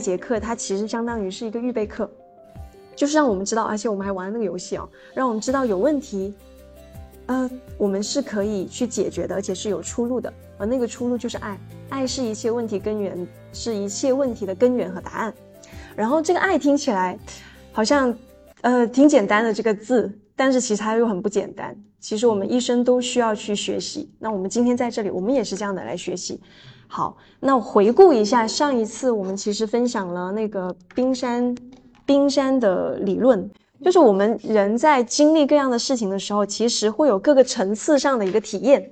一节课，它其实相当于是一个预备课，就是让我们知道，而且我们还玩了那个游戏啊，让我们知道有问题，呃，我们是可以去解决的，而且是有出路的。而那个出路就是爱，爱是一切问题根源，是一切问题的根源和答案。然后这个爱听起来好像呃挺简单的这个字，但是其实它又很不简单。其实我们一生都需要去学习。那我们今天在这里，我们也是这样的来学习。好，那回顾一下上一次我们其实分享了那个冰山冰山的理论，就是我们人在经历各样的事情的时候，其实会有各个层次上的一个体验。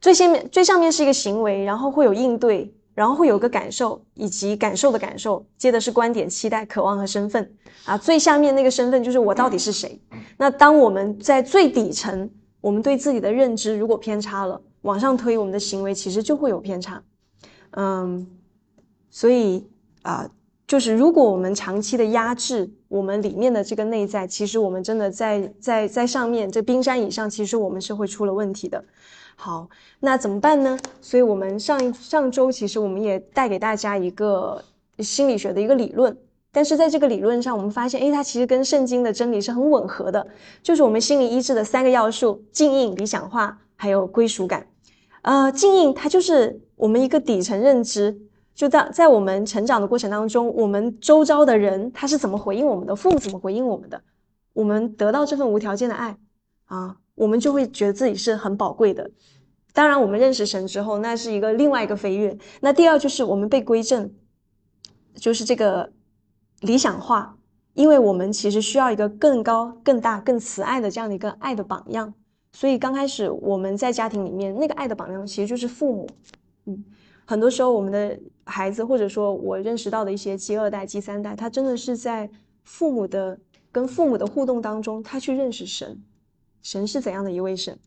最下面最上面是一个行为，然后会有应对，然后会有个感受以及感受的感受，接的是观点、期待、渴望和身份啊。最下面那个身份就是我到底是谁。那当我们在最底层，我们对自己的认知如果偏差了，往上推，我们的行为其实就会有偏差。嗯，所以啊，就是如果我们长期的压制我们里面的这个内在，其实我们真的在在在上面这冰山以上，其实我们是会出了问题的。好，那怎么办呢？所以，我们上一上周其实我们也带给大家一个心理学的一个理论，但是在这个理论上，我们发现，诶，它其实跟圣经的真理是很吻合的，就是我们心理医治的三个要素：静应、理想化，还有归属感。呃，静应它就是我们一个底层认知，就在在我们成长的过程当中，我们周遭的人他是怎么回应我们的，父母怎么回应我们的，我们得到这份无条件的爱啊。我们就会觉得自己是很宝贵的。当然，我们认识神之后，那是一个另外一个飞跃。那第二就是我们被归正，就是这个理想化，因为我们其实需要一个更高、更大、更慈爱的这样的一个爱的榜样。所以刚开始我们在家庭里面那个爱的榜样其实就是父母。嗯，很多时候我们的孩子，或者说我认识到的一些第二代、第三代，他真的是在父母的跟父母的互动当中，他去认识神。神是怎样的一位神？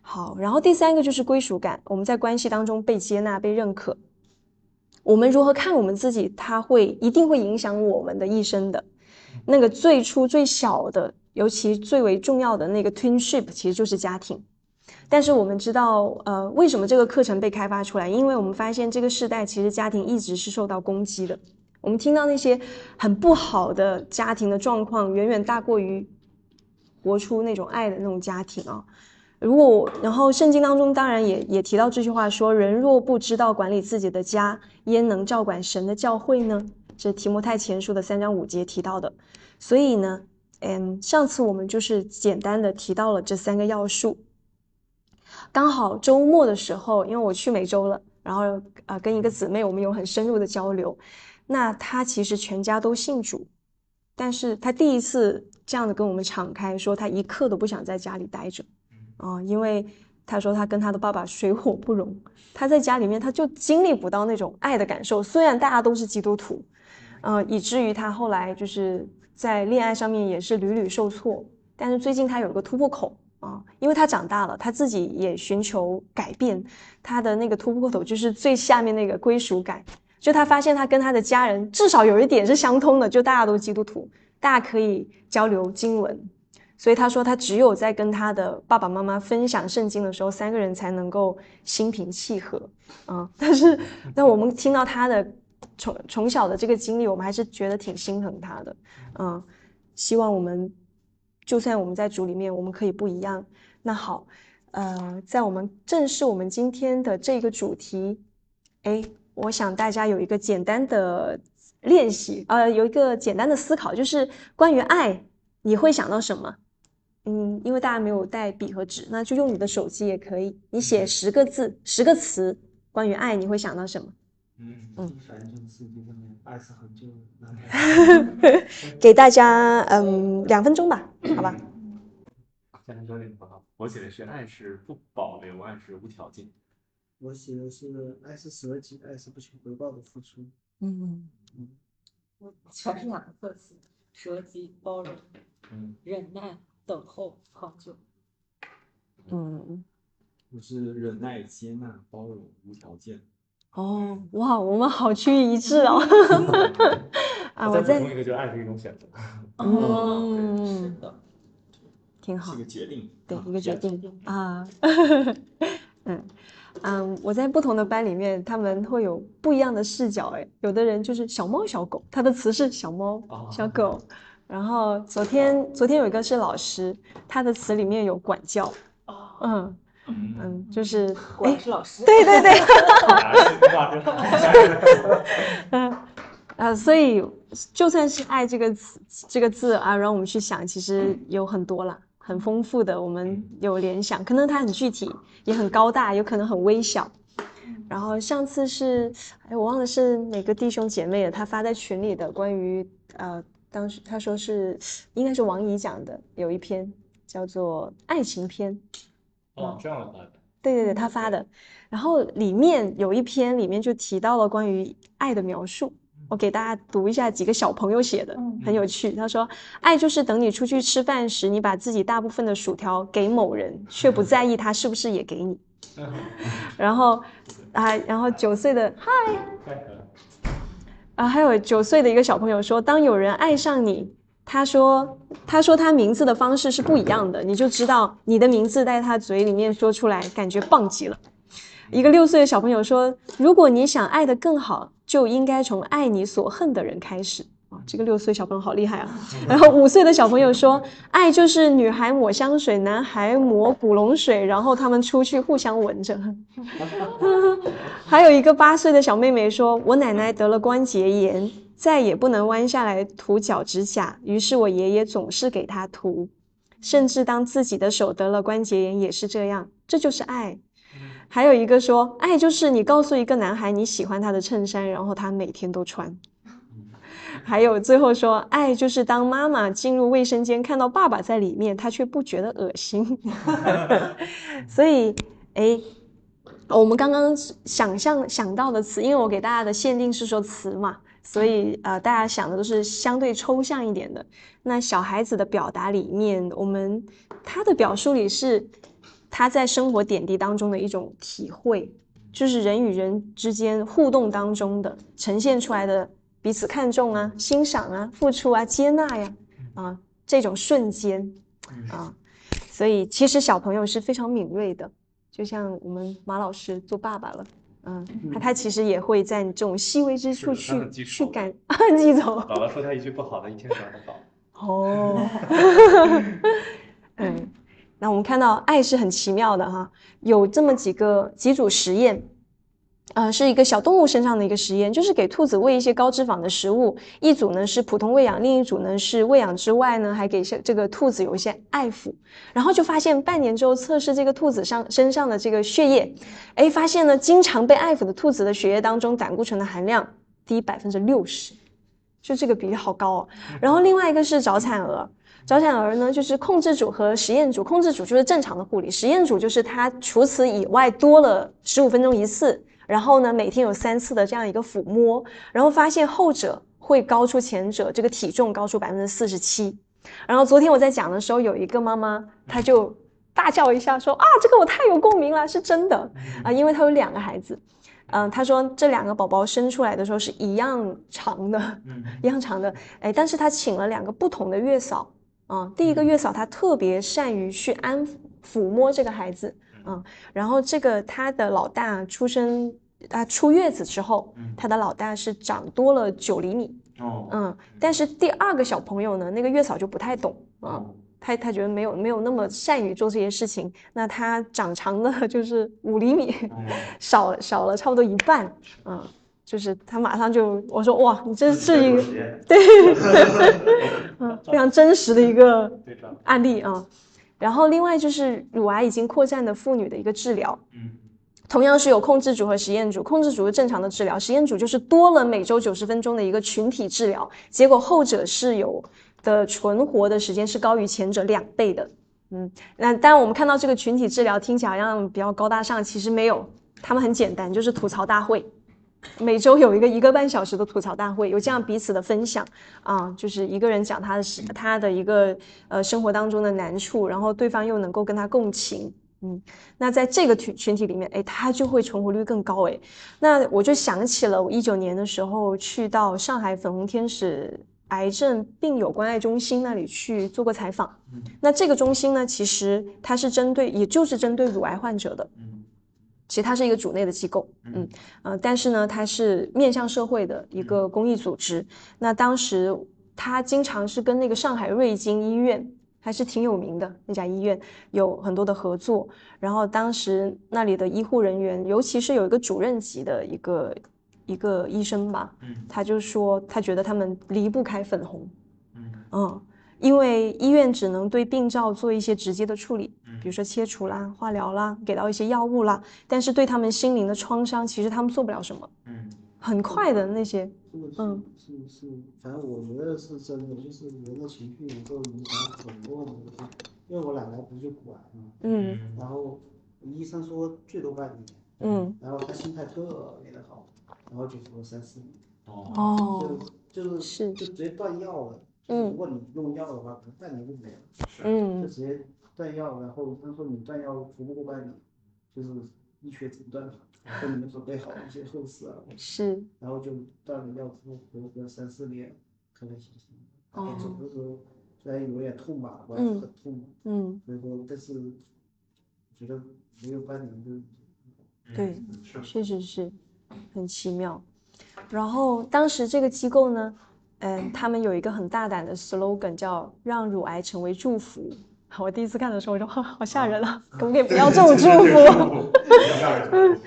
好，然后第三个就是归属感，我们在关系当中被接纳、被认可。我们如何看我们自己？它会一定会影响我们的一生的。那个最初最小的，尤其最为重要的那个 twinship，其实就是家庭。但是我们知道，呃，为什么这个课程被开发出来？因为我们发现这个时代其实家庭一直是受到攻击的。我们听到那些很不好的家庭的状况，远远大过于。活出那种爱的那种家庭啊！如果然后圣经当中当然也也提到这句话说：“人若不知道管理自己的家，焉能照管神的教会呢？”这提摩太前书的三章五节提到的。所以呢，嗯，上次我们就是简单的提到了这三个要素。刚好周末的时候，因为我去美洲了，然后啊跟一个姊妹我们有很深入的交流。那她其实全家都信主，但是她第一次。这样的跟我们敞开说，她一刻都不想在家里待着，啊，因为她说她跟她的爸爸水火不容，她在家里面她就经历不到那种爱的感受。虽然大家都是基督徒，嗯，以至于她后来就是在恋爱上面也是屡屡受挫。但是最近他有个突破口啊，因为他长大了，他自己也寻求改变。他的那个突破口就是最下面那个归属感，就他发现他跟他的家人至少有一点是相通的，就大家都基督徒。大家可以交流经文，所以他说他只有在跟他的爸爸妈妈分享圣经的时候，三个人才能够心平气和啊。但是，那我们听到他的从从小的这个经历，我们还是觉得挺心疼他的。嗯，希望我们就算我们在组里面，我们可以不一样。那好，呃，在我们正式我们今天的这个主题，哎，我想大家有一个简单的。练习，呃，有一个简单的思考，就是关于爱，你会想到什么？嗯，因为大家没有带笔和纸，那就用你的手机也可以。你写十个字，十个词，关于爱，你会想到什么？嗯嗯，爱是很久。给大家嗯两分钟吧，好吧。家庭教练不好，我写的是爱是不保留，爱是无条件。我写的是爱是舍己，爱是不求回报的付出。嗯嗯，我全是两个特词：舍己、包容、嗯、忍耐、等候、长久。嗯，我是忍耐、接纳、包容、无条件。哦，哇，我们好趋于一致哦。啊，我在同一个就爱是一种选择。哦，是的，挺好。一个决定。对，一个决定啊。嗯。嗯，我在不同的班里面，他们会有不一样的视角。哎，有的人就是小猫小狗，他的词是小猫小狗。然后昨天昨天有一个是老师，他的词里面有管教。嗯嗯，就是哎，是老师。对对 对。嗯啊，所以就算是爱这个词这个字啊，让我们去想，其实有很多了。很丰富的，我们有联想，可能它很具体，也很高大，有可能很微小。然后上次是，哎，我忘了是哪个弟兄姐妹了，他发在群里的关于呃，当时他说是应该是王怡讲的，有一篇叫做爱情篇。哦，这样发的。对对对，他发的。然后里面有一篇，里面就提到了关于爱的描述。我给大家读一下几个小朋友写的，很有趣。他说：“爱就是等你出去吃饭时，你把自己大部分的薯条给某人，却不在意他是不是也给你。”然后，啊，然后九岁的嗨，啊，还有九岁的一个小朋友说：“当有人爱上你，他说他说他名字的方式是不一样的，你就知道你的名字在他嘴里面说出来，感觉棒极了。”一个六岁的小朋友说：“如果你想爱得更好。”就应该从爱你所恨的人开始啊！这个六岁小朋友好厉害啊！然后五岁的小朋友说：“爱就是女孩抹香水，男孩抹古龙水，然后他们出去互相闻着。”还有一个八岁的小妹妹说：“我奶奶得了关节炎，再也不能弯下来涂脚趾甲，于是我爷爷总是给他涂，甚至当自己的手得了关节炎也是这样。这就是爱。”还有一个说，爱就是你告诉一个男孩你喜欢他的衬衫，然后他每天都穿。还有最后说，爱就是当妈妈进入卫生间看到爸爸在里面，他却不觉得恶心。所以，哎，我们刚刚想象想到的词，因为我给大家的限定是说词嘛，所以呃，大家想的都是相对抽象一点的。那小孩子的表达里面，我们他的表述里是。他在生活点滴当中的一种体会，就是人与人之间互动当中的呈现出来的彼此看重啊、欣赏啊、付出啊、接纳呀，啊这种瞬间啊，所以其实小朋友是非常敏锐的，就像我们马老师做爸爸了，嗯，他他其实也会在这种细微之处去去感啊 记走。姥姥说他一句不好的，一天想得好。哦，嗯。那我们看到爱是很奇妙的哈，有这么几个几组实验，呃，是一个小动物身上的一个实验，就是给兔子喂一些高脂肪的食物，一组呢是普通喂养，另一组呢是喂养之外呢还给这个兔子有一些爱抚，然后就发现半年之后测试这个兔子上身上的这个血液，哎，发现呢经常被爱抚的兔子的血液当中胆固醇的含量低百分之六十，就这个比例好高哦。然后另外一个是早产儿。早产儿呢，就是控制组和实验组。控制组就是正常的护理，实验组就是他除此以外多了十五分钟一次，然后呢每天有三次的这样一个抚摸，然后发现后者会高出前者，这个体重高出百分之四十七。然后昨天我在讲的时候，有一个妈妈她就大叫一下说啊，这个我太有共鸣了，是真的。啊，因为她有两个孩子，嗯，她说这两个宝宝生出来的时候是一样长的，一样长的，哎，但是她请了两个不同的月嫂。啊，第一个月嫂她特别善于去安抚摸这个孩子，嗯，然后这个他的老大出生啊出月子之后，他的老大是长多了九厘米，哦，嗯，但是第二个小朋友呢，那个月嫂就不太懂啊，他他觉得没有没有那么善于做这些事情，那他长长的就是五厘米，少少了差不多一半，嗯。就是他马上就我说哇，你这是一个对，嗯，非常真实的一个案例啊。然后另外就是乳癌已经扩散的妇女的一个治疗，嗯，同样是有控制组和实验组，控制组是正常的治疗，实验组就是多了每周九十分钟的一个群体治疗，结果后者是有的存活的时间是高于前者两倍的，嗯，那当然我们看到这个群体治疗听起来好像比较高大上，其实没有，他们很简单，就是吐槽大会。每周有一个一个半小时的吐槽大会，有这样彼此的分享啊，就是一个人讲他的他的一个呃生活当中的难处，然后对方又能够跟他共情，嗯，那在这个群群体里面，哎，他就会存活率更高，哎，那我就想起了我一九年的时候去到上海粉红天使癌症病友关爱中心那里去做过采访，那这个中心呢，其实它是针对，也就是针对乳癌患者的。其实它是一个主内的机构，嗯。呃，但是呢，它是面向社会的一个公益组织。那当时他经常是跟那个上海瑞金医院还是挺有名的那家医院有很多的合作。然后当时那里的医护人员，尤其是有一个主任级的一个一个医生吧，他就说他觉得他们离不开粉红，嗯。因为医院只能对病灶做一些直接的处理，比如说切除啦、化疗啦，给到一些药物啦，但是对他们心灵的创伤，其实他们做不了什么。嗯，很快的那些，嗯，是是，反正我觉得是真的，就是人的情绪能够影响很多很多。因为我奶奶不是骨癌嘛，嗯，然后医生说最多半年，嗯，然后她心态特别的好，然后就说三四年，哦，就就是就直接断药了。如果你用药的话，可能半年就没了。嗯，就直接断药，然后他说你断药服不过半年，就是医学诊断法，给你们准备好一些后事啊。是。然后就断了药之后活个三四年，开开心心。哦。走的时候虽然有点痛吧，我还是很痛。嗯。所以说，但是觉得没有半年就。对，确实是很奇妙。然后当时这个机构呢？嗯，他们有一个很大胆的 slogan，叫“让乳癌成为祝福”。我第一次看的时候，我说：“好吓人啊，可不可以不要这种祝福？”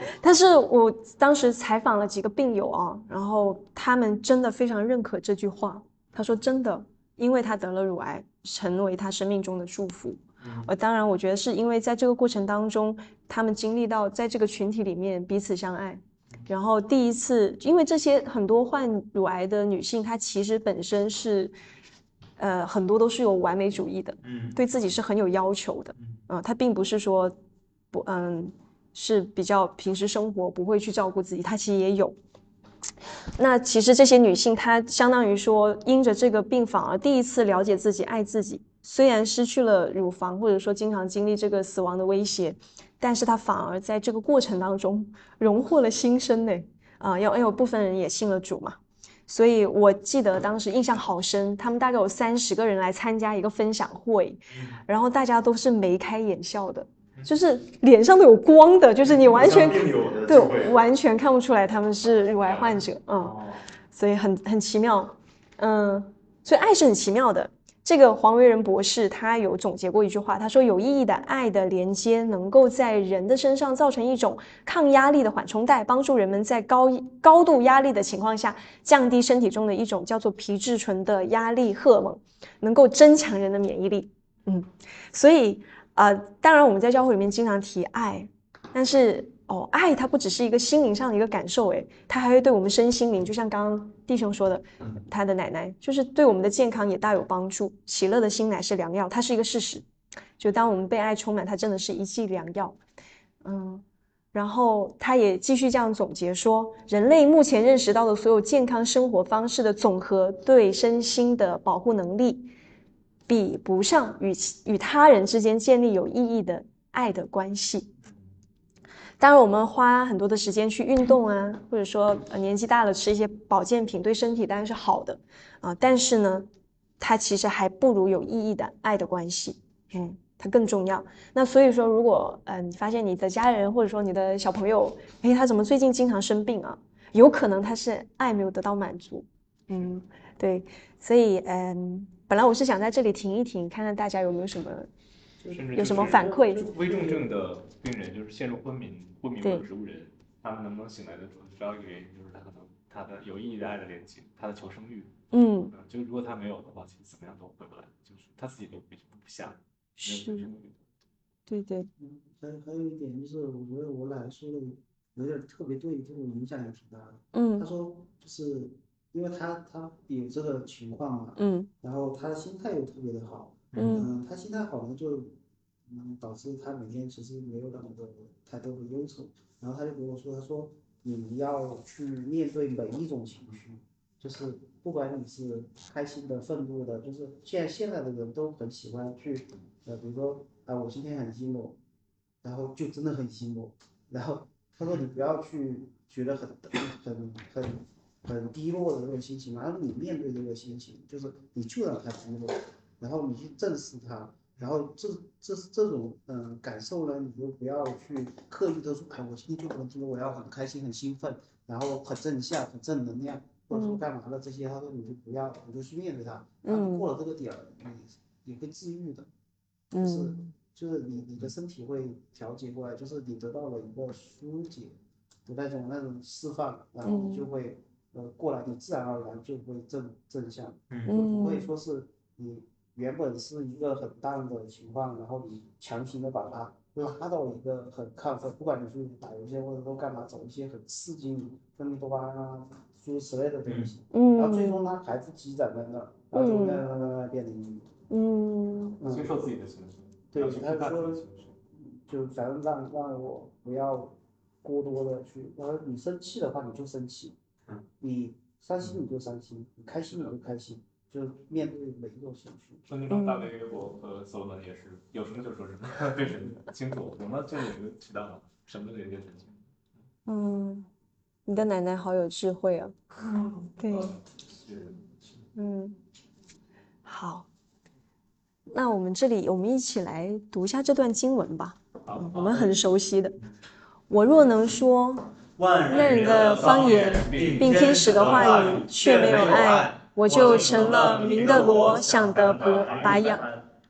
但是，我当时采访了几个病友啊，然后他们真的非常认可这句话。他说：“真的，因为他得了乳癌，成为他生命中的祝福。”呃，当然，我觉得是因为在这个过程当中，他们经历到在这个群体里面彼此相爱。然后第一次，因为这些很多患乳癌的女性，她其实本身是，呃，很多都是有完美主义的，嗯，对自己是很有要求的，嗯，她并不是说不，嗯，是比较平时生活不会去照顾自己，她其实也有。那其实这些女性，她相当于说，因着这个病反而第一次了解自己，爱自己。虽然失去了乳房，或者说经常经历这个死亡的威胁。但是她反而在这个过程当中 荣获了新生呢，啊，有有部分人也信了主嘛，所以我记得当时印象好深，他们大概有三十个人来参加一个分享会，然后大家都是眉开眼笑的，就是脸上都有光的，就是你完全对完全看不出来他们是乳癌患者，嗯，所以很很奇妙，嗯，所以爱是很奇妙的。这个黄维仁博士他有总结过一句话，他说：“有意义的爱的连接能够在人的身上造成一种抗压力的缓冲带，帮助人们在高高度压力的情况下降低身体中的一种叫做皮质醇的压力荷尔蒙，能够增强人的免疫力。”嗯，所以呃，当然我们在教会里面经常提爱，但是。哦，爱它不只是一个心灵上的一个感受，诶，它还会对我们身心灵，就像刚刚弟兄说的，他的奶奶就是对我们的健康也大有帮助。喜乐的心乃是良药，它是一个事实。就当我们被爱充满，它真的是一剂良药。嗯，然后他也继续这样总结说，人类目前认识到的所有健康生活方式的总和，对身心的保护能力，比不上与与他人之间建立有意义的爱的关系。当然，我们花很多的时间去运动啊，或者说年纪大了吃一些保健品，对身体当然是好的啊。但是呢，它其实还不如有意义的爱的关系，嗯，它更重要。那所以说，如果嗯，你发现你的家人或者说你的小朋友，哎，他怎么最近经常生病啊？有可能他是爱没有得到满足，嗯，对。所以嗯，本来我是想在这里停一停，看看大家有没有什么，有什么反馈。危重症的病人就是陷入昏迷。昏迷或者植物人，他们能不能醒来的主要一个原因就是他可能他的有意义的爱的连接，他的求生欲，嗯，就如果他没有的话，其实怎么样都回不来，就是他自己都不不下，是，对对，嗯，还还有一点就是，我觉得我奶奶说的有点特别对，这种影响也挺大的，嗯，他说就是因为他他有这个情况嘛，嗯，然后他的心态又特别的好，嗯，他心态好呢就。嗯，导致他每天其实没有那么多太多的忧愁，然后他就跟我说，他说你要去面对每一种情绪，就是不管你是开心的、愤怒的，就是现现在的人都很喜欢去，呃，比如说啊，我今天很寂寞然后就真的很寂寞。然后他说你不要去觉得很很很很低落的那种心情，而你面对这个心情，就是你就让它低落，然后你去正视它。然后这这这种嗯感受呢，你就不要去刻意的说，哎，我今天就听我要很开心很兴奋，然后很正向很正能量，或者说干嘛的这些，他说你就不要，你就去面对它。嗯。过了这个点儿，你你会治愈的，就是就是你你的身体会调节过来，就是你得到了一个疏解的那种那种释放，然后你就会呃过来，你自然而然就会正正向，就不会说是你。原本是一个很淡的情况，然后你强行的把它拉到一个很亢奋，不管你去打游戏或者说干嘛，走一些很刺激你分泌多巴胺啊诸如此类的东西，嗯，然后最终它还是积攒在那，然后就慢慢慢慢变得抑郁，嗯，接受自己的情绪，对，他说，就反正让让我不要过多的去，然后你生气的话你就生气，你伤心你就伤心，你开心你就开心。就面对每一种情绪，孙局长大卫约伯和所罗门也是有什么就说什么，对神清楚，有了就有一个渠道，什么都连接神清。嗯，你的奶奶好有智慧啊。嗯，对。嗯，好，那我们这里我们一起来读一下这段经文吧。好，我们很熟悉的。我若能说万人的方言，并天使的话语，却没有爱。我就成了明的罗，想的不白养。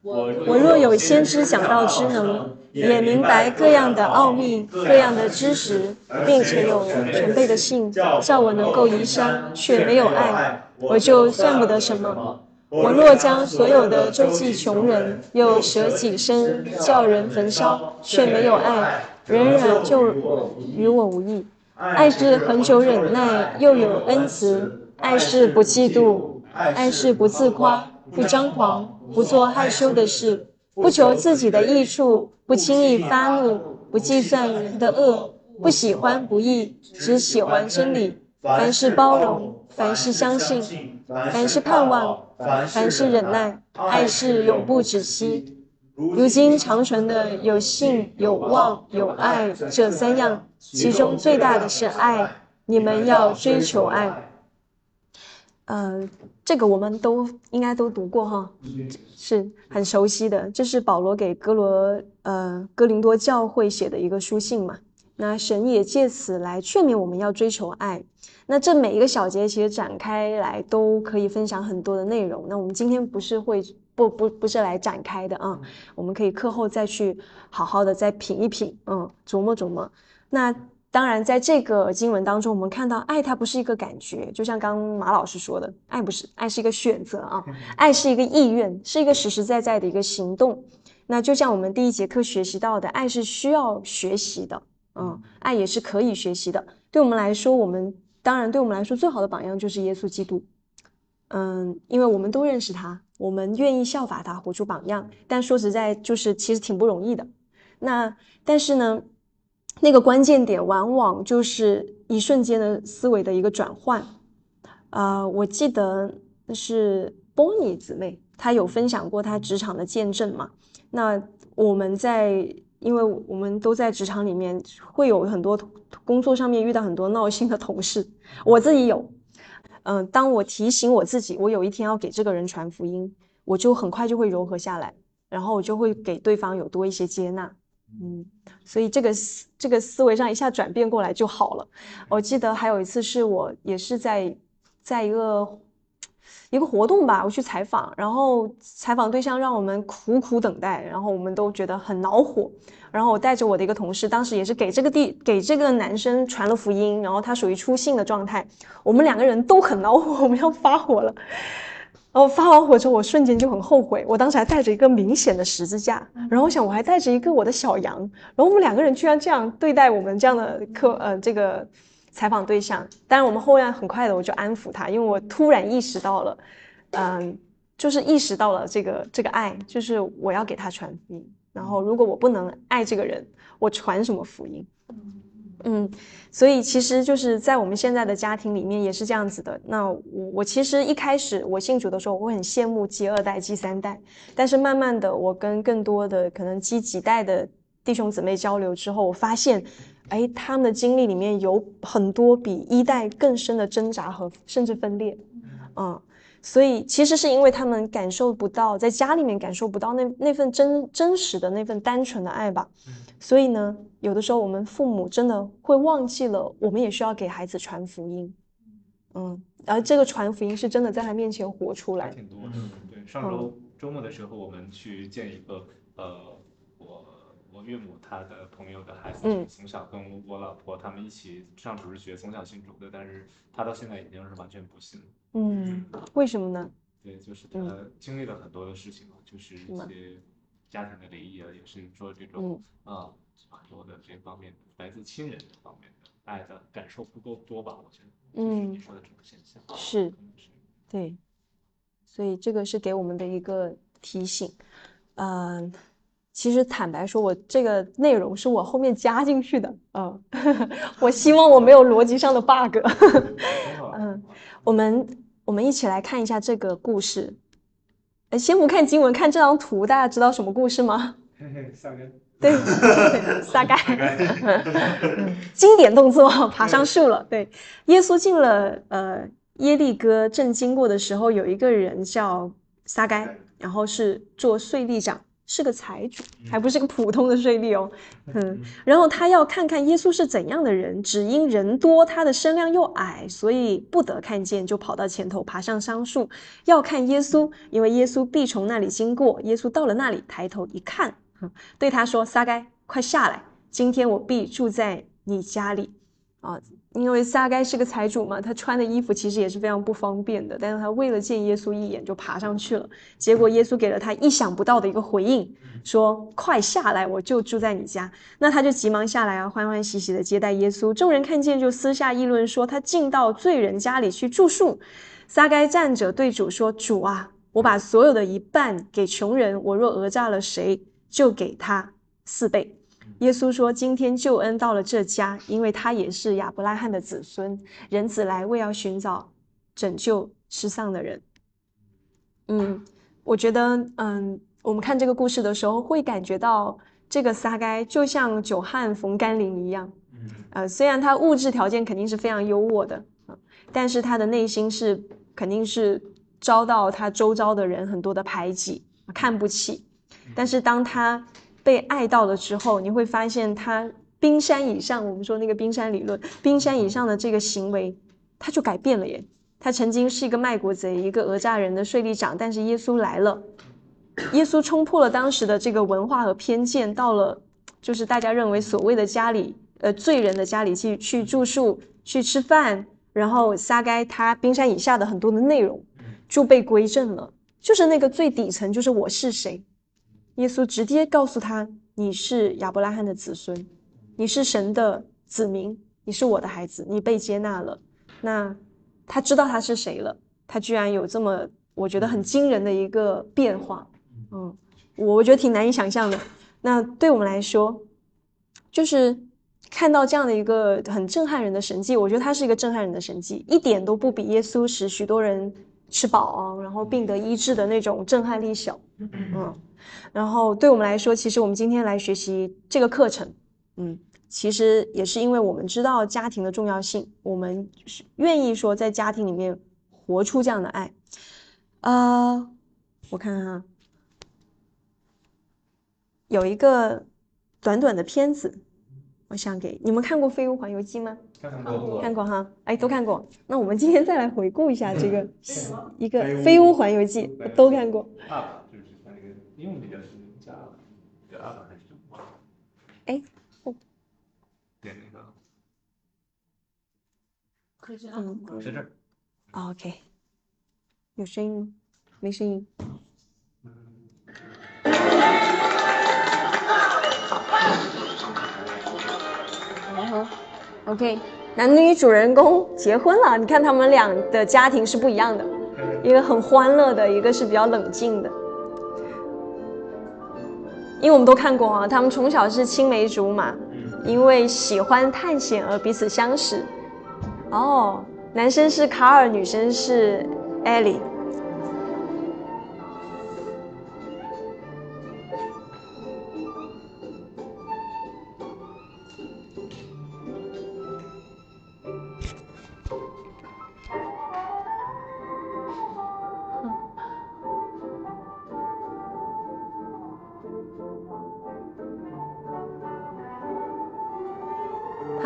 我若有先知讲道之能，也明白各样的奥秘、各样的知识，并且有全备的信，叫我能够移山，却没有爱，我就算不得什么。我若将所有的周济穷人，又舍己身叫人焚烧，却没有爱，仍然就与我无异。爱是恒久忍耐，又有恩慈。爱是不嫉妒，爱是不自夸，不张狂，不做害羞的事，不求自己的益处，不轻易发怒，不计算人的恶，不喜欢不义，只喜欢真理。凡事包容，凡事相信，凡事盼望，凡事忍耐。爱是永不止息。如今长存的有信、有望、有爱这三样，其中最大的是爱。你们要追求爱。呃，这个我们都应该都读过哈，是很熟悉的。这是保罗给哥罗呃哥林多教会写的一个书信嘛。那神也借此来劝勉我们要追求爱。那这每一个小节其实展开来都可以分享很多的内容。那我们今天不是会不不不是来展开的啊，我们可以课后再去好好的再品一品，嗯，琢磨琢磨。那。当然，在这个经文当中，我们看到爱它不是一个感觉，就像刚马老师说的，爱不是爱是一个选择啊，爱是一个意愿，是一个实实在在的一个行动。那就像我们第一节课学习到的，爱是需要学习的，嗯，爱也是可以学习的。对我们来说，我们当然对我们来说最好的榜样就是耶稣基督，嗯，因为我们都认识他，我们愿意效法他，活出榜样。但说实在，就是其实挺不容易的。那但是呢？那个关键点往往就是一瞬间的思维的一个转换，啊，我记得是波尼姊妹，她有分享过她职场的见证嘛？那我们在，因为我们都在职场里面，会有很多工作上面遇到很多闹心的同事，我自己有，嗯，当我提醒我自己，我有一天要给这个人传福音，我就很快就会柔和下来，然后我就会给对方有多一些接纳。嗯，所以这个思这个思维上一下转变过来就好了。我记得还有一次是我也是在在一个一个活动吧，我去采访，然后采访对象让我们苦苦等待，然后我们都觉得很恼火。然后我带着我的一个同事，当时也是给这个地给这个男生传了福音，然后他属于出信的状态，我们两个人都很恼火，我们要发火了。然后发完火之后，我瞬间就很后悔。我当时还带着一个明显的十字架，然后我想我还带着一个我的小羊，然后我们两个人居然这样对待我们这样的客呃这个采访对象。当然我们后面很快的我就安抚他，因为我突然意识到了，嗯，就是意识到了这个这个爱，就是我要给他传福音。然后如果我不能爱这个人，我传什么福音？嗯，所以其实就是在我们现在的家庭里面也是这样子的。那我我其实一开始我信主的时候，我会很羡慕接二代、接三代，但是慢慢的我跟更多的可能接几代的弟兄姊妹交流之后，我发现，哎，他们的经历里面有很多比一代更深的挣扎和甚至分裂。嗯，所以其实是因为他们感受不到，在家里面感受不到那那份真真实的那份单纯的爱吧。所以呢，有的时候我们父母真的会忘记了，我们也需要给孩子传福音。嗯，而这个传福音是真的在他面前活出来。挺多的，对。上周周末的时候，我们去见一个呃，岳母她的朋友的孩子，从小跟我老婆他们一起上主日学，从小信主的，但是他到现在已经是完全不信了。嗯，为什么呢？对，就是他经历了很多的事情嘛，就是一些家庭的离异啊，也是说这种啊很多的这方面来自亲人这方面的爱的感受不够多吧？我觉得，嗯，你说的这种现象是，对，所以这个是给我们的一个提醒。嗯，其实坦白说，我这个内容是我后面加进去的啊，我希望我没有逻辑上的 bug。嗯，我们。我们一起来看一下这个故事。呃，先不看经文，看这张图，大家知道什么故事吗？撒该。对，撒该。经典动作，爬上树了。对，耶稣进了呃耶利哥正经过的时候，有一个人叫撒该，然后是做税吏长。是个财主，还不是个普通的税吏哦。嗯，然后他要看看耶稣是怎样的人，只因人多，他的身量又矮，所以不得看见，就跑到前头，爬上桑树，要看耶稣，因为耶稣必从那里经过。耶稣到了那里，抬头一看，对他说：“撒该，快下来，今天我必住在你家里。”啊。因为撒该是个财主嘛，他穿的衣服其实也是非常不方便的，但是他为了见耶稣一眼就爬上去了。结果耶稣给了他意想不到的一个回应，说：“快下来，我就住在你家。”那他就急忙下来啊，欢欢喜喜的接待耶稣。众人看见就私下议论说：“他进到罪人家里去住宿。”撒该站着对主说：“主啊，我把所有的一半给穷人，我若讹诈了谁，就给他四倍。”耶稣说：“今天救恩到了这家，因为他也是亚伯拉罕的子孙。人子来为要寻找拯救失丧的人。”嗯，我觉得，嗯，我们看这个故事的时候，会感觉到这个撒该就像久旱逢甘霖一样。呃，虽然他物质条件肯定是非常优渥的，但是他的内心是肯定是遭到他周遭的人很多的排挤、看不起。但是当他被爱到了之后，你会发现他冰山以上，我们说那个冰山理论，冰山以上的这个行为，他就改变了耶。他曾经是一个卖国贼，一个讹诈人的税吏长，但是耶稣来了，耶稣冲破了当时的这个文化和偏见，到了就是大家认为所谓的家里，呃，罪人的家里去去住宿、去吃饭，然后撒该他冰山以下的很多的内容就被归正了，就是那个最底层，就是我是谁。耶稣直接告诉他：“你是亚伯拉罕的子孙，你是神的子民，你是我的孩子，你被接纳了。”那他知道他是谁了，他居然有这么我觉得很惊人的一个变化。嗯，我觉得挺难以想象的。那对我们来说，就是看到这样的一个很震撼人的神迹，我觉得它是一个震撼人的神迹，一点都不比耶稣使许多人吃饱，然后病得医治的那种震撼力小。嗯。然后对我们来说，其实我们今天来学习这个课程，嗯，其实也是因为我们知道家庭的重要性，我们是愿意说在家庭里面活出这样的爱。呃，我看看哈，有一个短短的片子，我想给你们看过《飞屋环游记》吗？看过，看过哈，哎，都看过。那我们今天再来回顾一下这个一个《飞屋环游记》，都看过。英文比较是加加阿法还是什么？哎，点那个。可是嗯，在这儿。OK，有声音吗？没声音。然后，OK，男女主人公结婚了。你看他们俩的家庭是不一样的，一个很欢乐的，一个是比较冷静的。因为我们都看过啊，他们从小是青梅竹马，因为喜欢探险而彼此相识。哦，男生是卡尔，女生是艾莉。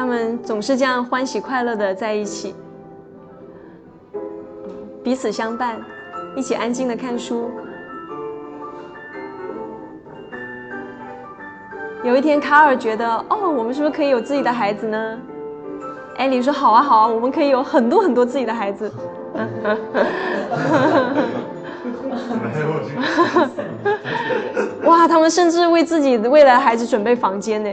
们总是这样欢喜快乐的在一起，彼此相伴，一起安静的看书。有一天，卡尔觉得，哦，我们是不是可以有自己的孩子呢？艾莉说：“好啊，好啊，我们可以有很多很多自己的孩子。”哇，他们甚至为自己的未来孩子准备房间呢。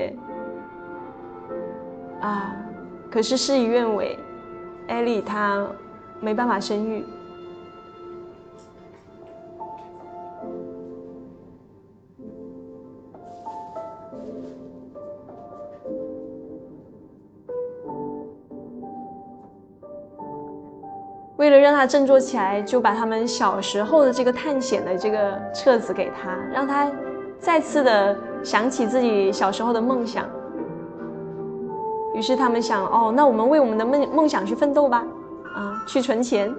可是事与愿违，艾莉她没办法生育。为了让他振作起来，就把他们小时候的这个探险的这个册子给他，让他再次的想起自己小时候的梦想。于是他们想，哦，那我们为我们的梦梦想去奋斗吧，啊，去存钱。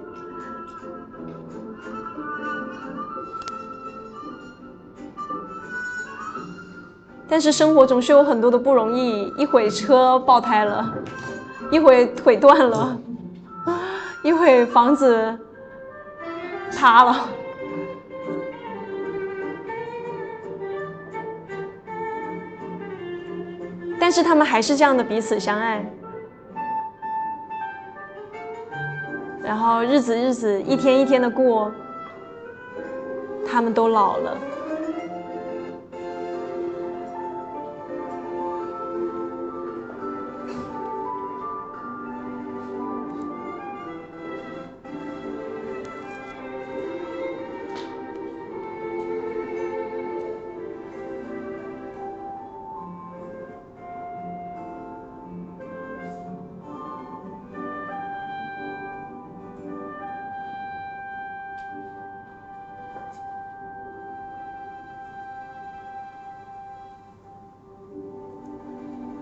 但是生活总是有很多的不容易，一会车爆胎了，一会腿断了。一会房子塌了，但是他们还是这样的彼此相爱，然后日子日子一天一天的过，他们都老了。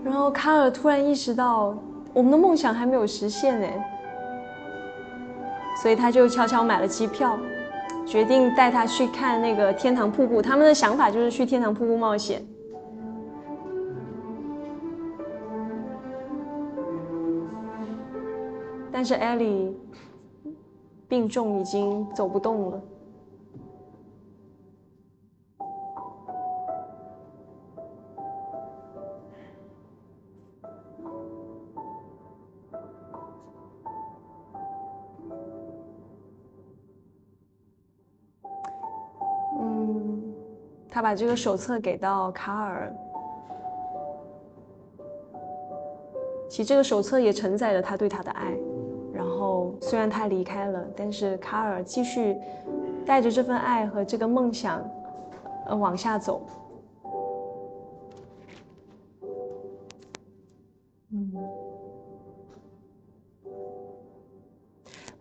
然后卡尔突然意识到，我们的梦想还没有实现哎，所以他就悄悄买了机票，决定带他去看那个天堂瀑布。他们的想法就是去天堂瀑布冒险，但是艾莉病重，已经走不动了。把这个手册给到卡尔，其实这个手册也承载着他对他的爱。然后虽然他离开了，但是卡尔继续带着这份爱和这个梦想，呃，往下走。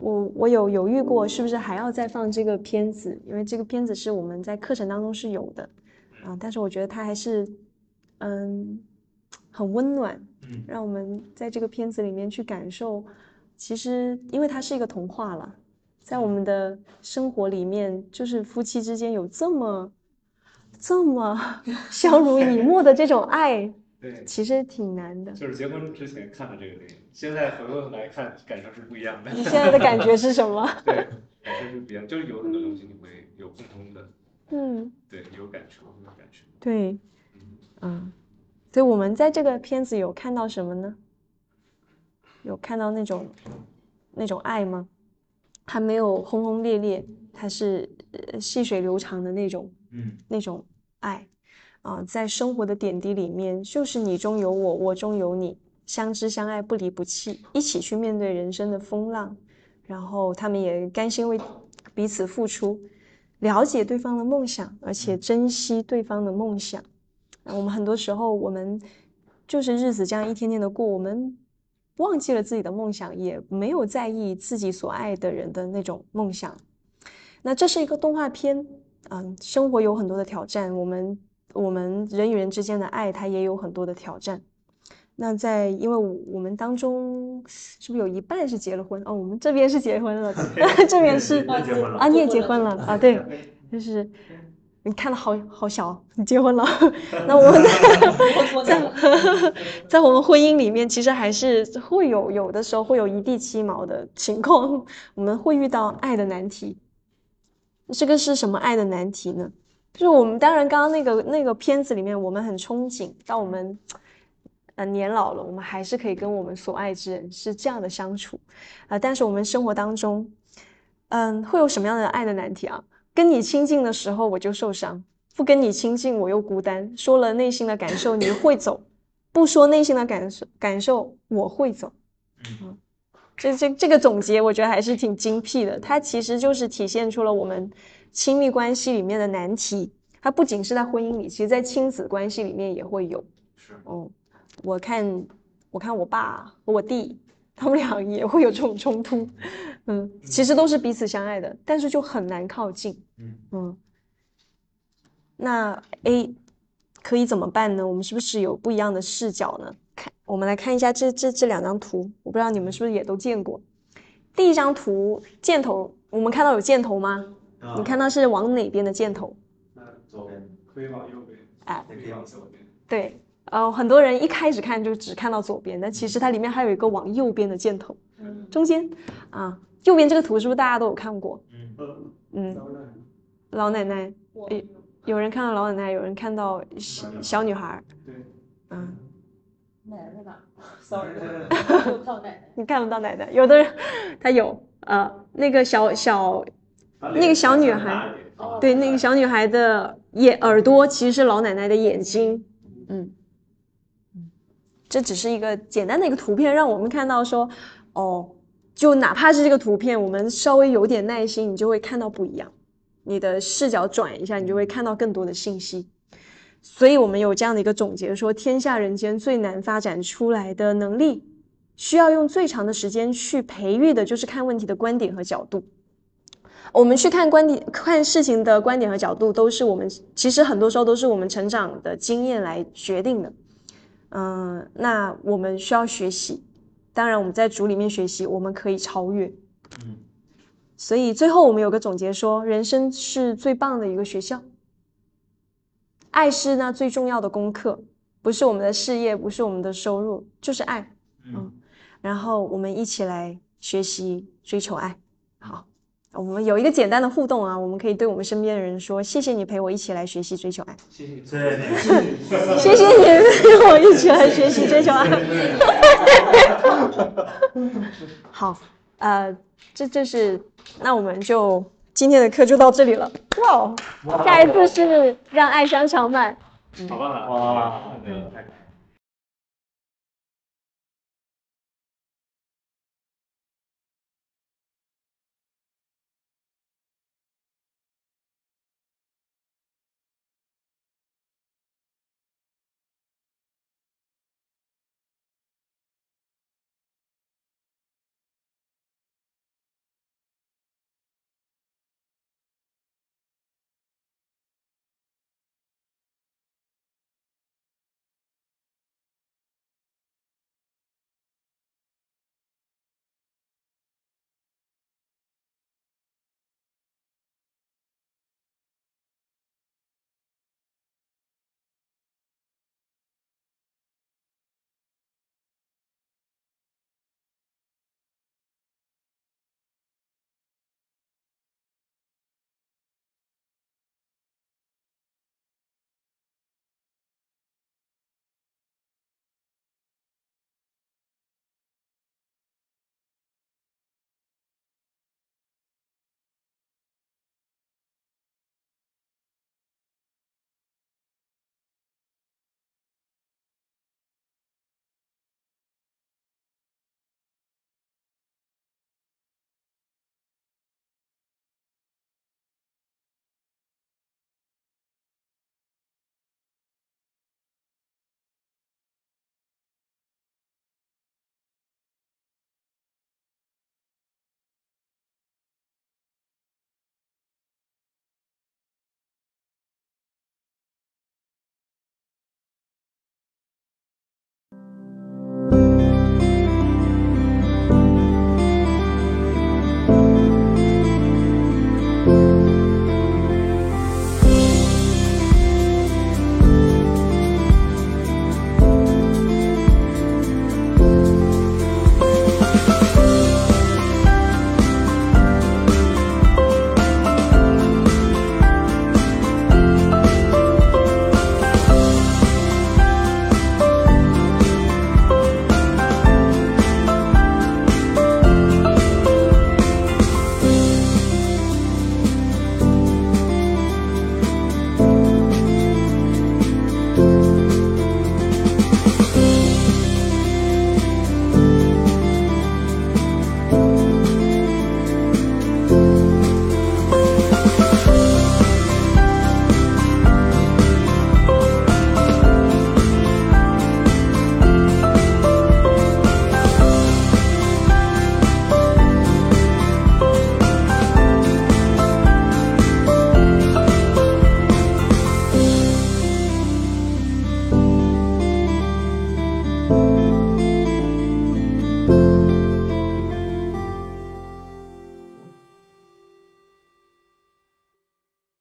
我我有犹豫过，是不是还要再放这个片子？因为这个片子是我们在课程当中是有的。啊，但是我觉得它还是，嗯，很温暖，嗯，让我们在这个片子里面去感受，其实因为它是一个童话了，在我们的生活里面，就是夫妻之间有这么，这么 相濡以沫的这种爱，对，其实挺难的。就是结婚之前看的这个电影，现在回过头来看，感受是不一样的。你现在的感觉是什么？对，感受是不一样，就是有很多东西你会有共通的。嗯，对，有感触，有感触。对，嗯，所以我们在这个片子有看到什么呢？有看到那种那种爱吗？还没有轰轰烈烈，它是细水流长的那种，嗯，那种爱啊，在生活的点滴里面，就是你中有我，我中有你，相知相爱，不离不弃，一起去面对人生的风浪，然后他们也甘心为彼此付出。了解对方的梦想，而且珍惜对方的梦想。我们很多时候，我们就是日子这样一天天的过，我们忘记了自己的梦想，也没有在意自己所爱的人的那种梦想。那这是一个动画片，嗯，生活有很多的挑战，我们我们人与人之间的爱，它也有很多的挑战。那在，因为我们当中是不是有一半是结了婚？哦，我们这边是结婚了 这边是啊，你也结婚了啊？对，就是，你看的好好小，你结婚了。那我们在在在我们婚姻里面，其实还是会有有的时候会有一地鸡毛的情况，我们会遇到爱的难题。这个是什么爱的难题呢？就是我们当然刚刚那个那个片子里面，我们很憧憬，到我们呃年老了，我们还是可以跟我们所爱之人是这样的相处啊。但是我们生活当中，嗯，会有什么样的爱的难题啊？跟你亲近的时候我就受伤，不跟你亲近我又孤单。说了内心的感受你会走，不说内心的感受感受我会走。嗯，这这这个总结我觉得还是挺精辟的。它其实就是体现出了我们亲密关系里面的难题。它不仅是在婚姻里，其实在亲子关系里面也会有。是，哦，我看我看我爸和我弟。他们俩也会有这种冲突，嗯，其实都是彼此相爱的，但是就很难靠近，嗯嗯。那 A 可以怎么办呢？我们是不是有不一样的视角呢？看，我们来看一下这这这两张图，我不知道你们是不是也都见过。第一张图箭头，我们看到有箭头吗？你看到是往哪边的箭头？左边，可以往右边，哎，可以往左边。对。呃，很多人一开始看就只看到左边，但其实它里面还有一个往右边的箭头，中间啊，右边这个图是不是大家都有看过？嗯嗯，老奶奶，有有人看到老奶奶，有人看到小小女孩，对，嗯，奶奶在哪？Sorry，看不到奶奶。你看不到奶奶，有的人他有，呃，那个小小那个小女孩，对，那个小女孩的眼耳朵其实是老奶奶的眼睛，嗯。这只是一个简单的一个图片，让我们看到说，哦，就哪怕是这个图片，我们稍微有点耐心，你就会看到不一样。你的视角转一下，你就会看到更多的信息。所以，我们有这样的一个总结：说天下人间最难发展出来的能力，需要用最长的时间去培育的，就是看问题的观点和角度。我们去看观点、看事情的观点和角度，都是我们其实很多时候都是我们成长的经验来决定的。嗯，那我们需要学习。当然，我们在组里面学习，我们可以超越。嗯，所以最后我们有个总结说，人生是最棒的一个学校。爱是那最重要的功课，不是我们的事业，不是我们的收入，就是爱。嗯，然后我们一起来学习追求爱。好。我们有一个简单的互动啊，我们可以对我们身边的人说：“谢谢你陪我一起来学习追求爱。”谢谢你，谢谢你陪我一起来学习追求爱。好，呃，这这是，那我们就今天的课就到这里了。哇，下一次是让爱香肠满。好棒啊！哇，太